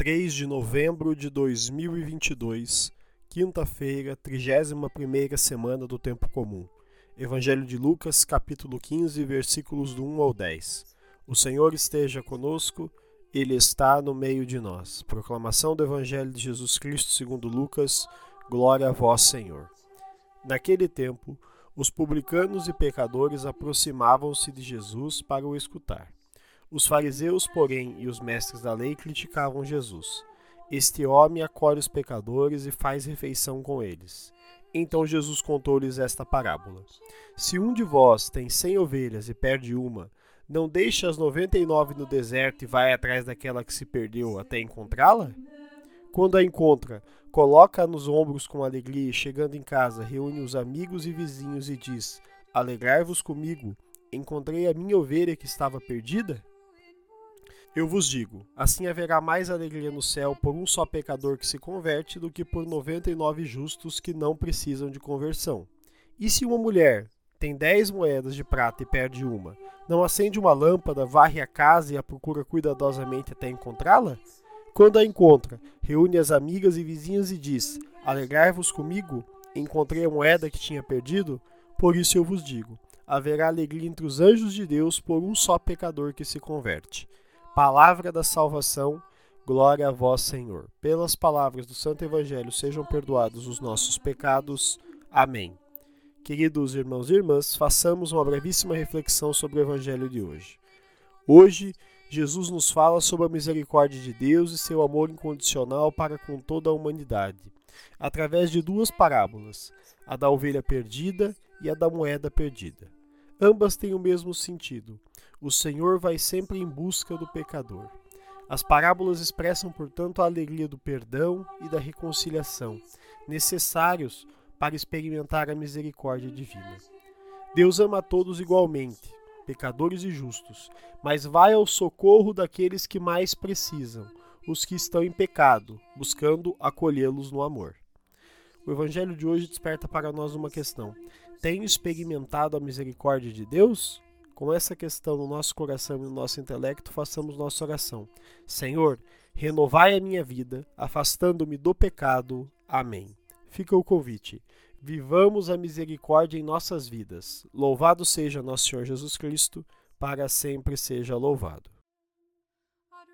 3 de novembro de 2022, quinta-feira, 31ª semana do tempo comum. Evangelho de Lucas, capítulo 15, versículos do 1 ao 10. O Senhor esteja conosco, ele está no meio de nós. Proclamação do Evangelho de Jesus Cristo, segundo Lucas. Glória a vós, Senhor. Naquele tempo, os publicanos e pecadores aproximavam-se de Jesus para o escutar. Os fariseus, porém, e os mestres da lei criticavam Jesus. Este homem acolhe os pecadores e faz refeição com eles. Então Jesus contou-lhes esta parábola: Se um de vós tem cem ovelhas e perde uma, não deixa as noventa e nove no deserto e vai atrás daquela que se perdeu até encontrá-la? Quando a encontra, coloca-a nos ombros com alegria e, chegando em casa, reúne os amigos e vizinhos e diz: Alegrai-vos comigo, encontrei a minha ovelha que estava perdida? Eu vos digo: assim haverá mais alegria no céu por um só pecador que se converte do que por noventa e nove justos que não precisam de conversão. E se uma mulher tem dez moedas de prata e perde uma, não acende uma lâmpada, varre a casa e a procura cuidadosamente até encontrá-la? Quando a encontra, reúne as amigas e vizinhas e diz: Alegrai-vos comigo, encontrei a moeda que tinha perdido? Por isso eu vos digo: haverá alegria entre os anjos de Deus por um só pecador que se converte. Palavra da salvação, glória a vós, Senhor. Pelas palavras do Santo Evangelho sejam perdoados os nossos pecados. Amém. Queridos irmãos e irmãs, façamos uma brevíssima reflexão sobre o Evangelho de hoje. Hoje, Jesus nos fala sobre a misericórdia de Deus e seu amor incondicional para com toda a humanidade, através de duas parábolas, a da ovelha perdida e a da moeda perdida. Ambas têm o mesmo sentido. O Senhor vai sempre em busca do pecador. As parábolas expressam, portanto, a alegria do perdão e da reconciliação, necessários para experimentar a misericórdia divina. Deus ama a todos igualmente, pecadores e justos, mas vai ao socorro daqueles que mais precisam, os que estão em pecado, buscando acolhê-los no amor. O Evangelho de hoje desperta para nós uma questão: tenho experimentado a misericórdia de Deus? com essa questão no nosso coração e no nosso intelecto, façamos nossa oração. Senhor, renovai a minha vida, afastando-me do pecado. Amém. Fica o convite. Vivamos a misericórdia em nossas vidas. Louvado seja nosso Senhor Jesus Cristo, para sempre seja louvado. Ad